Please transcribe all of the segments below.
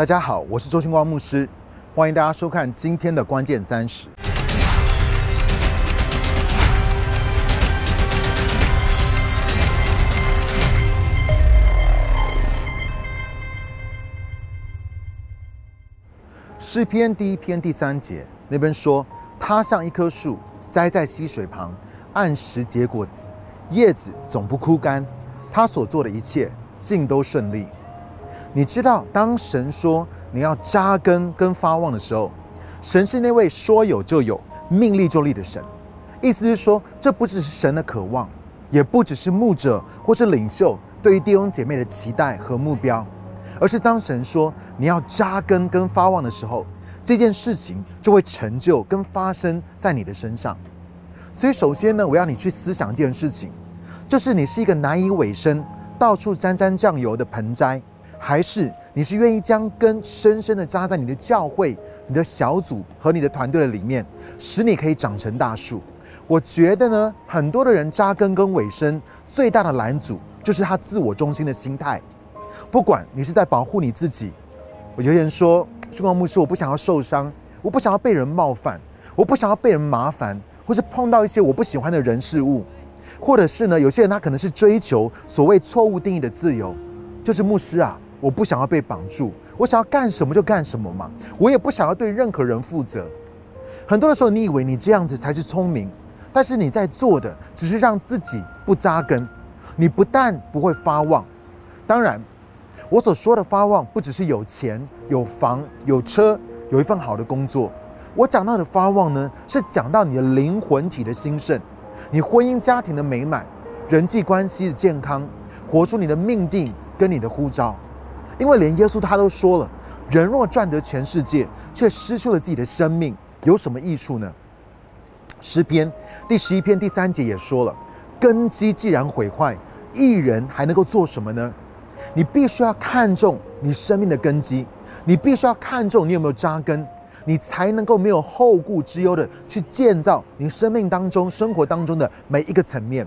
大家好，我是周星光牧师，欢迎大家收看今天的关键三十。诗篇第一篇第三节那边说，他像一棵树栽在溪水旁，按时结果子，叶子总不枯干。他所做的一切尽都顺利。你知道，当神说你要扎根跟发旺的时候，神是那位说有就有、命立就立的神。意思是说，这不只是神的渴望，也不只是牧者或是领袖对于弟兄姐妹的期待和目标，而是当神说你要扎根跟发旺的时候，这件事情就会成就跟发生在你的身上。所以，首先呢，我要你去思想一件事情。就是你是一个难以尾生、到处沾沾酱油的盆栽，还是你是愿意将根深深的扎在你的教会、你的小组和你的团队的里面，使你可以长成大树？我觉得呢，很多的人扎根跟尾声最大的拦阻就是他自我中心的心态。不管你是在保护你自己，有些人说，曙光牧师，我不想要受伤，我不想要被人冒犯，我不想要被人麻烦，或是碰到一些我不喜欢的人事物。或者是呢？有些人他可能是追求所谓错误定义的自由，就是牧师啊，我不想要被绑住，我想要干什么就干什么嘛，我也不想要对任何人负责。很多的时候，你以为你这样子才是聪明，但是你在做的只是让自己不扎根。你不但不会发旺，当然，我所说的发旺不只是有钱、有房、有车、有一份好的工作。我讲到的发旺呢，是讲到你的灵魂体的兴盛。你婚姻家庭的美满，人际关系的健康，活出你的命定跟你的呼召，因为连耶稣他都说了，人若赚得全世界，却失去了自己的生命，有什么益处呢？诗篇第十一篇第三节也说了，根基既然毁坏，一人还能够做什么呢？你必须要看重你生命的根基，你必须要看重你有没有扎根。你才能够没有后顾之忧的去建造你生命当中、生活当中的每一个层面。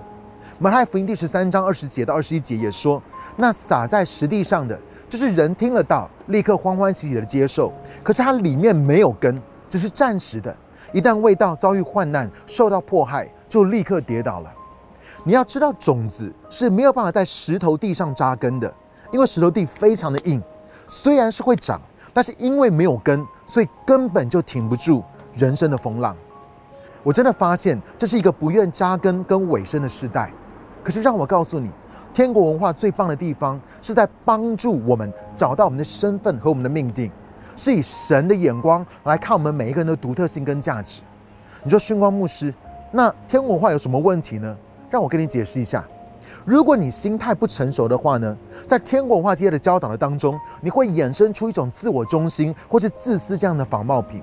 马太福音第十三章二十节到二十一节也说：“那撒在实地上的，就是人听了道，立刻欢欢喜喜的接受，可是它里面没有根，只是暂时的。一旦未道遭遇患难、受到迫害，就立刻跌倒了。你要知道，种子是没有办法在石头地上扎根的，因为石头地非常的硬，虽然是会长。”但是因为没有根，所以根本就挺不住人生的风浪。我真的发现这是一个不愿扎根跟尾声的时代。可是让我告诉你，天国文化最棒的地方是在帮助我们找到我们的身份和我们的命定，是以神的眼光来看我们每一个人的独特性跟价值。你说熏光牧师，那天国文化有什么问题呢？让我跟你解释一下。如果你心态不成熟的话呢，在天国文化界的教导的当中，你会衍生出一种自我中心或是自私这样的仿冒品，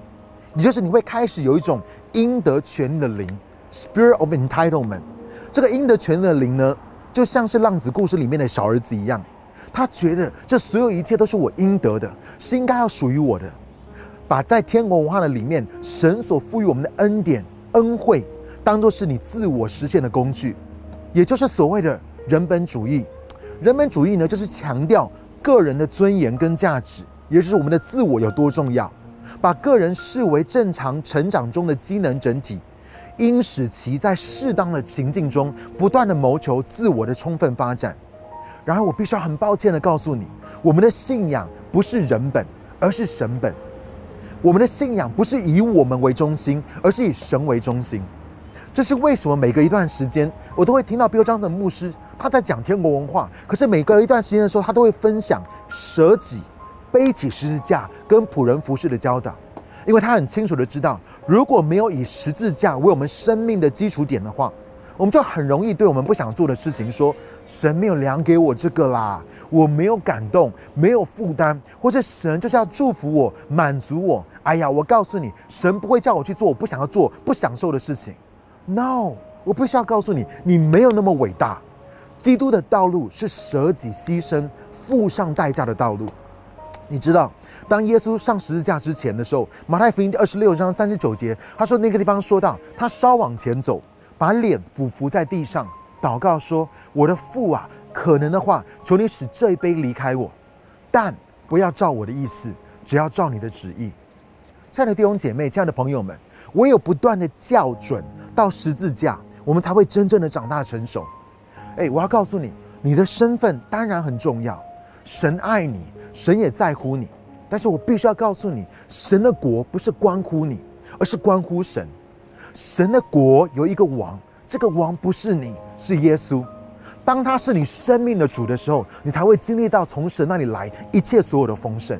也就是你会开始有一种应得权利的灵 （spirit of entitlement）。这个应得权利的灵呢，就像是浪子故事里面的小儿子一样，他觉得这所有一切都是我应得的，是应该要属于我的，把在天国文化的里面神所赋予我们的恩典恩惠，当做是你自我实现的工具，也就是所谓的。人本主义，人本主义呢，就是强调个人的尊严跟价值，也就是我们的自我有多重要，把个人视为正常成长中的机能整体，应使其在适当的情境中不断的谋求自我的充分发展。然而，我必须要很抱歉的告诉你，我们的信仰不是人本，而是神本。我们的信仰不是以我们为中心，而是以神为中心。这是为什么？每隔一段时间，我都会听到 Bill Johnson 牧师他在讲天国文化。可是每隔一段时间的时候，他都会分享舍己、背起十字架跟仆人服饰的教导。因为他很清楚的知道，如果没有以十字架为我们生命的基础点的话，我们就很容易对我们不想做的事情说：“神没有量给我这个啦，我没有感动，没有负担，或者神就是要祝福我、满足我。”哎呀，我告诉你，神不会叫我去做我不想要做、不享受的事情。No，我必须要告诉你，你没有那么伟大。基督的道路是舍己牺牲、付上代价的道路。你知道，当耶稣上十字架之前的时候，马太福音第二十六章三十九节，他说那个地方说到，他稍往前走，把脸俯伏在地上，祷告说：“我的父啊，可能的话，求你使这一杯离开我，但不要照我的意思，只要照你的旨意。亲爱的弟兄姐妹，亲爱的朋友们，唯有不断的校准到十字架，我们才会真正的长大成熟。哎，我要告诉你，你的身份当然很重要，神爱你，神也在乎你。但是我必须要告诉你，神的国不是关乎你，而是关乎神。神的国有一个王，这个王不是你，是耶稣。当他是你生命的主的时候，你才会经历到从神那里来一切所有的丰盛。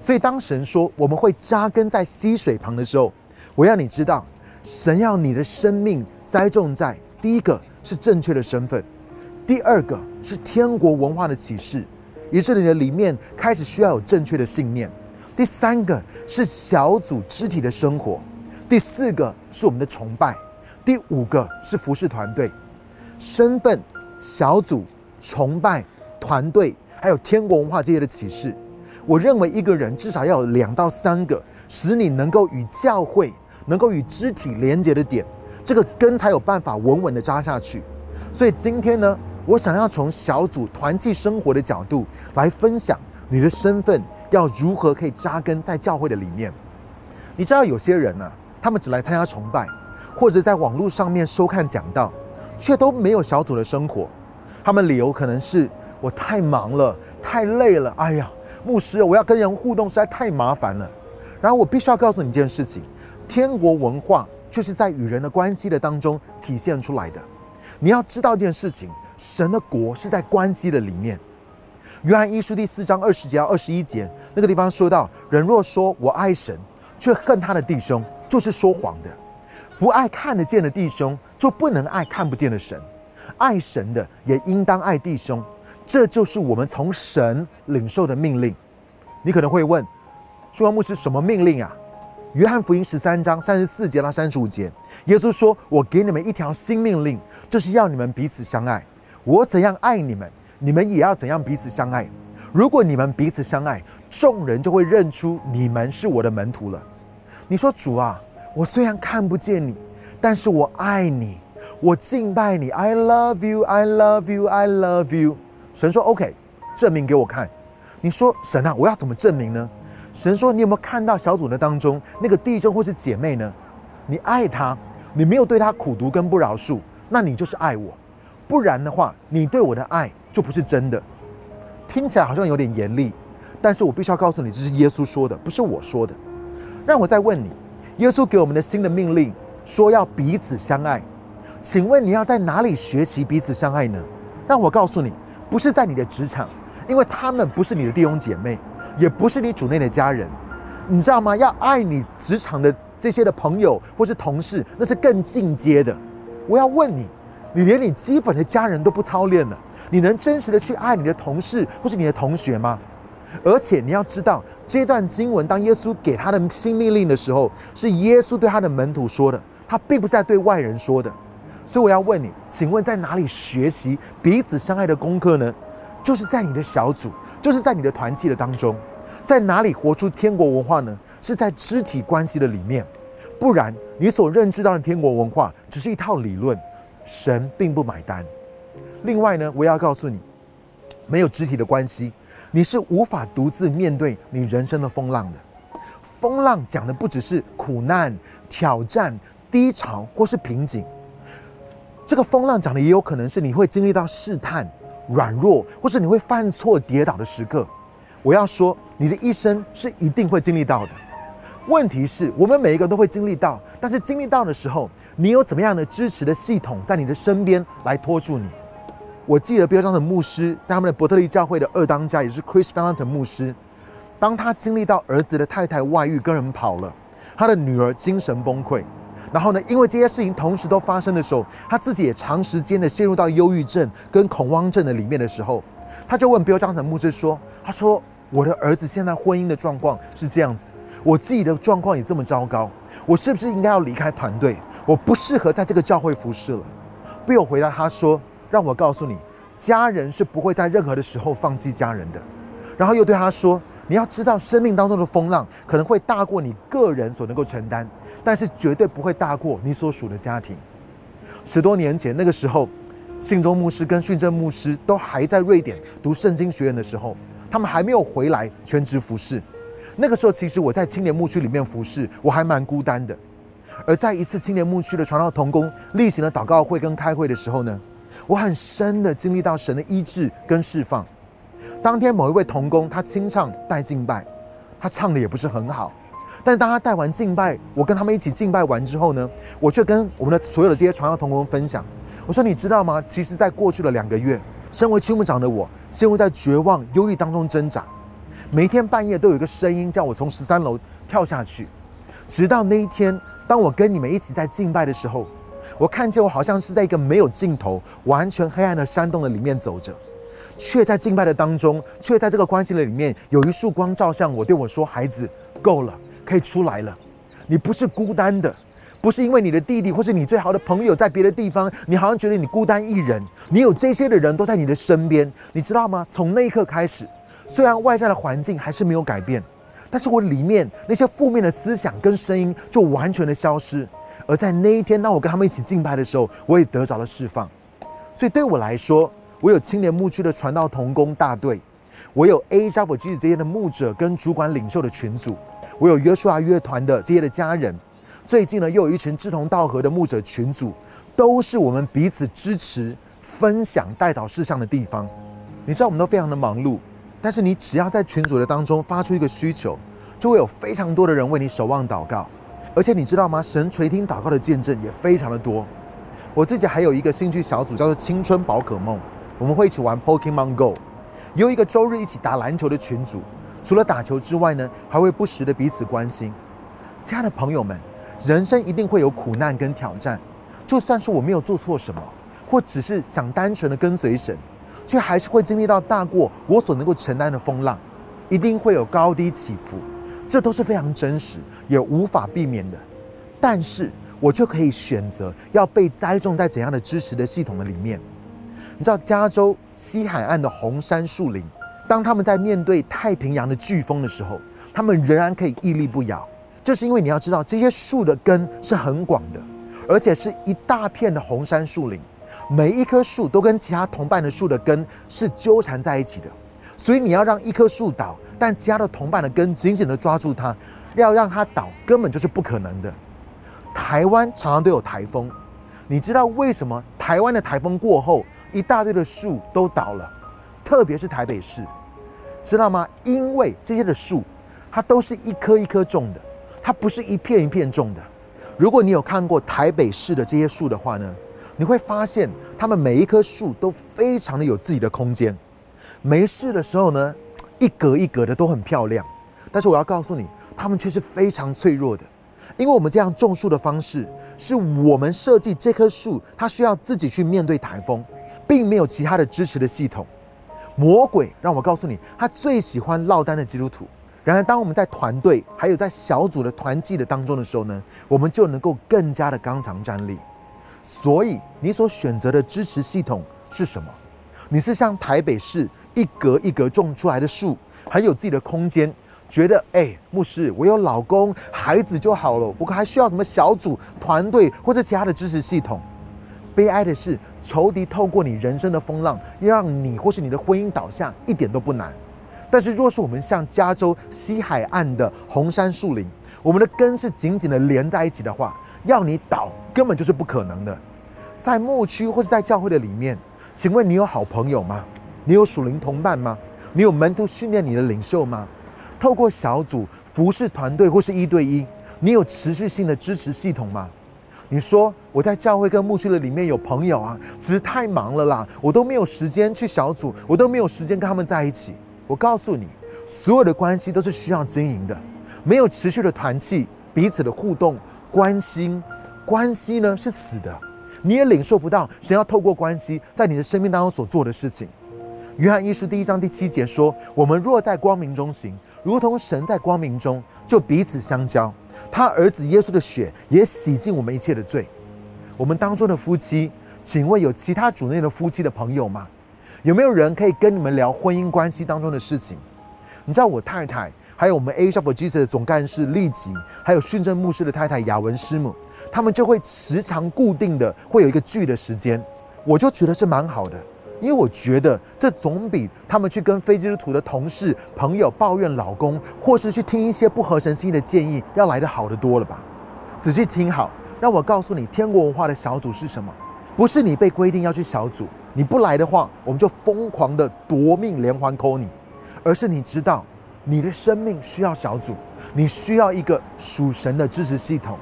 所以，当神说我们会扎根在溪水旁的时候，我要你知道，神要你的生命栽种在第一个是正确的身份，第二个是天国文化的启示。也是你的里面开始需要有正确的信念。第三个是小组肢体的生活，第四个是我们的崇拜，第五个是服饰团队、身份、小组、崇拜、团队，还有天国文化这些的启示。我认为一个人至少要有两到三个，使你能够与教会、能够与肢体连接的点，这个根才有办法稳稳的扎下去。所以今天呢？我想要从小组团契生活的角度来分享你的身份要如何可以扎根在教会的里面。你知道有些人呢，他们只来参加崇拜，或者在网络上面收看讲道，却都没有小组的生活。他们理由可能是我太忙了，太累了。哎呀，牧师，我要跟人互动实在太麻烦了。然后我必须要告诉你一件事情：天国文化就是在与人的关系的当中体现出来的。你要知道一件事情。神的国是在关系的里面。约翰一书第四章二十节到二十一节那个地方说到：人若说我爱神，却恨他的弟兄，就是说谎的；不爱看得见的弟兄，就不能爱看不见的神。爱神的也应当爱弟兄，这就是我们从神领受的命令。你可能会问：朱王牧师，什么命令啊？约翰福音十三章三十四节到三十五节，耶稣说：“我给你们一条新命令，就是要你们彼此相爱。”我怎样爱你们，你们也要怎样彼此相爱。如果你们彼此相爱，众人就会认出你们是我的门徒了。你说主啊，我虽然看不见你，但是我爱你，我敬拜你。I love you, I love you, I love you。神说 OK，证明给我看。你说神啊，我要怎么证明呢？神说你有没有看到小组的当中那个弟兄或是姐妹呢？你爱他，你没有对他苦读跟不饶恕，那你就是爱我。不然的话，你对我的爱就不是真的。听起来好像有点严厉，但是我必须要告诉你，这是耶稣说的，不是我说的。让我再问你，耶稣给我们的新的命令说要彼此相爱，请问你要在哪里学习彼此相爱呢？让我告诉你，不是在你的职场，因为他们不是你的弟兄姐妹，也不是你主内的家人，你知道吗？要爱你职场的这些的朋友或是同事，那是更进阶的。我要问你。你连你基本的家人都不操练了，你能真实的去爱你的同事或是你的同学吗？而且你要知道，这段经文当耶稣给他的新命令的时候，是耶稣对他的门徒说的，他并不是在对外人说的。所以我要问你，请问在哪里学习彼此相爱的功课呢？就是在你的小组，就是在你的团契的当中，在哪里活出天国文化呢？是在肢体关系的里面，不然你所认知到的天国文化只是一套理论。神并不买单。另外呢，我要告诉你，没有肢体的关系，你是无法独自面对你人生的风浪的。风浪讲的不只是苦难、挑战、低潮或是瓶颈，这个风浪讲的也有可能是你会经历到试探、软弱，或是你会犯错、跌倒的时刻。我要说，你的一生是一定会经历到的。问题是我们每一个都会经历到，但是经历到的时候，你有怎么样的支持的系统在你的身边来拖住你？我记得标章的牧师在他们的伯特利教会的二当家，也是 Chris f a l l o n 牧师，当他经历到儿子的太太外遇跟人跑了，他的女儿精神崩溃，然后呢，因为这些事情同时都发生的时候，他自己也长时间的陷入到忧郁症跟恐慌症的里面的时候，他就问标章的牧师说：“他说我的儿子现在婚姻的状况是这样子。”我自己的状况也这么糟糕，我是不是应该要离开团队？我不适合在这个教会服侍了。被我回答他说：“让我告诉你，家人是不会在任何的时候放弃家人的。”然后又对他说：“你要知道，生命当中的风浪可能会大过你个人所能够承担，但是绝对不会大过你所属的家庭。”十多年前那个时候，信中牧师跟训正牧师都还在瑞典读圣经学院的时候。他们还没有回来全职服侍。那个时候，其实我在青年牧区里面服侍，我还蛮孤单的。而在一次青年牧区的传道同工例行的祷告会跟开会的时候呢，我很深的经历到神的医治跟释放。当天某一位同工他清唱带敬拜，他唱的也不是很好，但当他带完敬拜，我跟他们一起敬拜完之后呢，我却跟我们的所有的这些传道同工分享，我说你知道吗？其实，在过去的两个月，身为区牧长的我，陷入在绝望、忧郁当中挣扎。每天半夜都有一个声音叫我从十三楼跳下去，直到那一天，当我跟你们一起在敬拜的时候，我看见我好像是在一个没有尽头、完全黑暗的山洞的里面走着，却在敬拜的当中，却在这个关系的里面有一束光照向我，对我说：“孩子，够了，可以出来了。你不是孤单的，不是因为你的弟弟或是你最好的朋友在别的地方，你好像觉得你孤单一人。你有这些的人都在你的身边，你知道吗？从那一刻开始。”虽然外在的环境还是没有改变，但是我里面那些负面的思想跟声音就完全的消失。而在那一天，当我跟他们一起敬拜的时候，我也得着了释放。所以对我来说，我有青年牧区的传道同工大队，我有 A 加福 G 这些的牧者跟主管领袖的群组，我有约书亚乐团的这些的家人。最近呢，又有一群志同道合的牧者群组，都是我们彼此支持、分享带导事项的地方。你知道，我们都非常的忙碌。但是你只要在群组的当中发出一个需求，就会有非常多的人为你守望祷告，而且你知道吗？神垂听祷告的见证也非常的多。我自己还有一个兴趣小组，叫做青春宝可梦，我们会一起玩 Pokemon Go，有一个周日一起打篮球的群组。除了打球之外呢，还会不时的彼此关心。亲爱的朋友们，人生一定会有苦难跟挑战，就算是我没有做错什么，或只是想单纯的跟随神。却还是会经历到大过我所能够承担的风浪，一定会有高低起伏，这都是非常真实，也无法避免的。但是我就可以选择要被栽种在怎样的支持的系统的里面。你知道加州西海岸的红杉树林，当他们在面对太平洋的飓风的时候，他们仍然可以屹立不摇，就是因为你要知道这些树的根是很广的，而且是一大片的红杉树林。每一棵树都跟其他同伴的树的根是纠缠在一起的，所以你要让一棵树倒，但其他的同伴的根紧紧的抓住它，要让它倒根本就是不可能的。台湾常常都有台风，你知道为什么台湾的台风过后一大堆的树都倒了？特别是台北市，知道吗？因为这些的树，它都是一棵一棵种的，它不是一片一片种的。如果你有看过台北市的这些树的话呢？你会发现，它们每一棵树都非常的有自己的空间。没事的时候呢，一格一格的都很漂亮。但是我要告诉你，它们却是非常脆弱的，因为我们这样种树的方式，是我们设计这棵树，它需要自己去面对台风，并没有其他的支持的系统。魔鬼让我告诉你，他最喜欢落单的基督徒。然而，当我们在团队还有在小组的团契的当中的时候呢，我们就能够更加的刚强站立。所以，你所选择的支持系统是什么？你是像台北市一格一格种出来的树，很有自己的空间，觉得哎，牧师，我有老公、孩子就好了，我还需要什么小组、团队或者其他的支持系统？悲哀的是，仇敌透过你人生的风浪，要让你或是你的婚姻倒下，一点都不难。但是，若是我们像加州西海岸的红杉树林，我们的根是紧紧的连在一起的话，要你倒。根本就是不可能的，在牧区或是在教会的里面，请问你有好朋友吗？你有属灵同伴吗？你有门徒训练你的领袖吗？透过小组服侍团队或是一对一，你有持续性的支持系统吗？你说我在教会跟牧区的里面有朋友啊，只是太忙了啦，我都没有时间去小组，我都没有时间跟他们在一起。我告诉你，所有的关系都是需要经营的，没有持续的团契，彼此的互动关心。关系呢是死的，你也领受不到神要透过关系在你的生命当中所做的事情。约翰一书第一章第七节说：“我们若在光明中行，如同神在光明中，就彼此相交。他儿子耶稣的血也洗净我们一切的罪。”我们当中的夫妻，请问有其他主内的夫妻的朋友吗？有没有人可以跟你们聊婚姻关系当中的事情？你知道我太太。还有我们 A Shop Jesus 的总干事利吉，还有训政牧师的太太雅文师母，他们就会时常固定的会有一个聚的时间，我就觉得是蛮好的。因为我觉得这总比他们去跟非基督徒的同事、朋友抱怨老公，或是去听一些不合神心意的建议，要来的好得多了吧？仔细听好，让我告诉你，天国文化的小组是什么？不是你被规定要去小组，你不来的话，我们就疯狂的夺命连环 call 你，而是你知道你的生命需要小组，你需要一个属神的支持系统。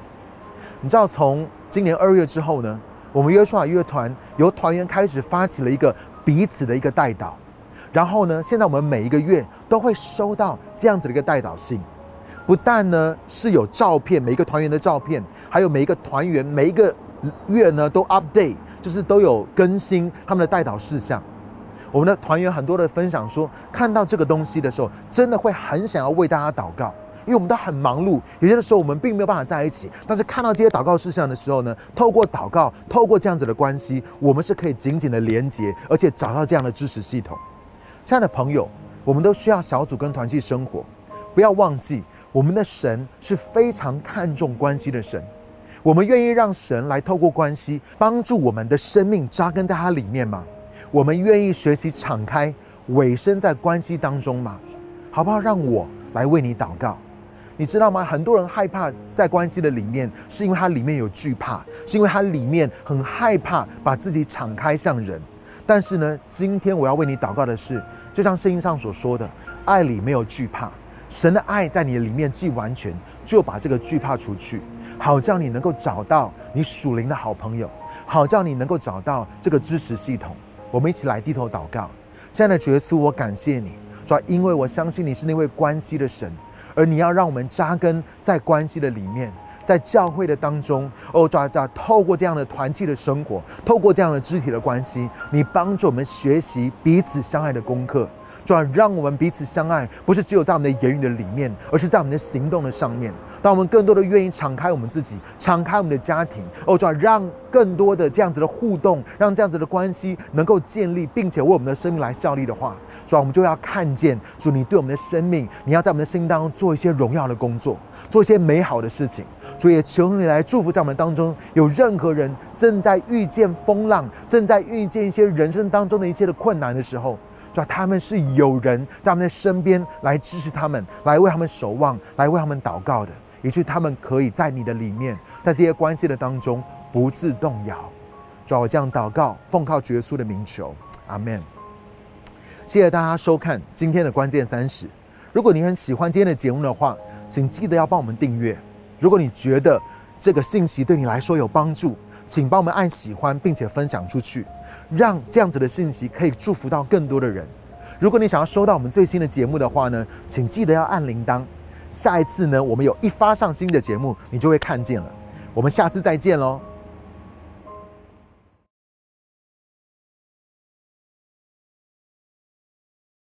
你知道，从今年二月之后呢，我们约书亚乐团由团员开始发起了一个彼此的一个代祷，然后呢，现在我们每一个月都会收到这样子的一个代祷信。不但呢是有照片，每一个团员的照片，还有每一个团员每一个月呢都 update，就是都有更新他们的代祷事项。我们的团员很多的分享说，看到这个东西的时候，真的会很想要为大家祷告，因为我们都很忙碌，有些的时候我们并没有办法在一起。但是看到这些祷告事项的时候呢，透过祷告，透过这样子的关系，我们是可以紧紧的连接，而且找到这样的支持系统。亲爱的朋友，我们都需要小组跟团契生活，不要忘记。我们的神是非常看重关系的神，我们愿意让神来透过关系帮助我们的生命扎根在它里面吗？我们愿意学习敞开，委身在关系当中吗？好不好？让我来为你祷告。你知道吗？很多人害怕在关系的里面，是因为它里面有惧怕，是因为它里面很害怕把自己敞开向人。但是呢，今天我要为你祷告的是，就像圣经上所说的，爱里没有惧怕。神的爱在你的里面既完全，就把这个惧怕除去，好叫你能够找到你属灵的好朋友，好叫你能够找到这个支持系统。我们一起来低头祷告。亲爱的耶稣，我感谢你，主要因为我相信你是那位关系的神，而你要让我们扎根在关系的里面，在教会的当中。哦，抓抓透过这样的团契的生活，透过这样的肢体的关系，你帮助我们学习彼此相爱的功课。主要让我们彼此相爱，不是只有在我们的言语的里面，而是在我们的行动的上面。当我们更多的愿意敞开我们自己，敞开我们的家庭，哦，主要让更多的这样子的互动，让这样子的关系能够建立，并且为我们的生命来效力的话，主要我们就要看见主你对我们的生命，你要在我们的生命当中做一些荣耀的工作，做一些美好的事情。主也求你来祝福在我们当中，有任何人正在遇见风浪，正在遇见一些人生当中的一些的困难的时候。主他们是有人在他们的身边来支持他们，来为他们守望，来为他们祷告的，以致他们可以在你的里面，在这些关系的当中不自动摇。主我这样祷告，奉靠耶稣的名求，阿门。谢谢大家收看今天的关键三十。如果你很喜欢今天的节目的话，请记得要帮我们订阅。如果你觉得这个信息对你来说有帮助，请帮我们按喜欢，并且分享出去，让这样子的信息可以祝福到更多的人。如果你想要收到我们最新的节目的话呢，请记得要按铃铛。下一次呢，我们有一发上新的节目，你就会看见了。我们下次再见喽。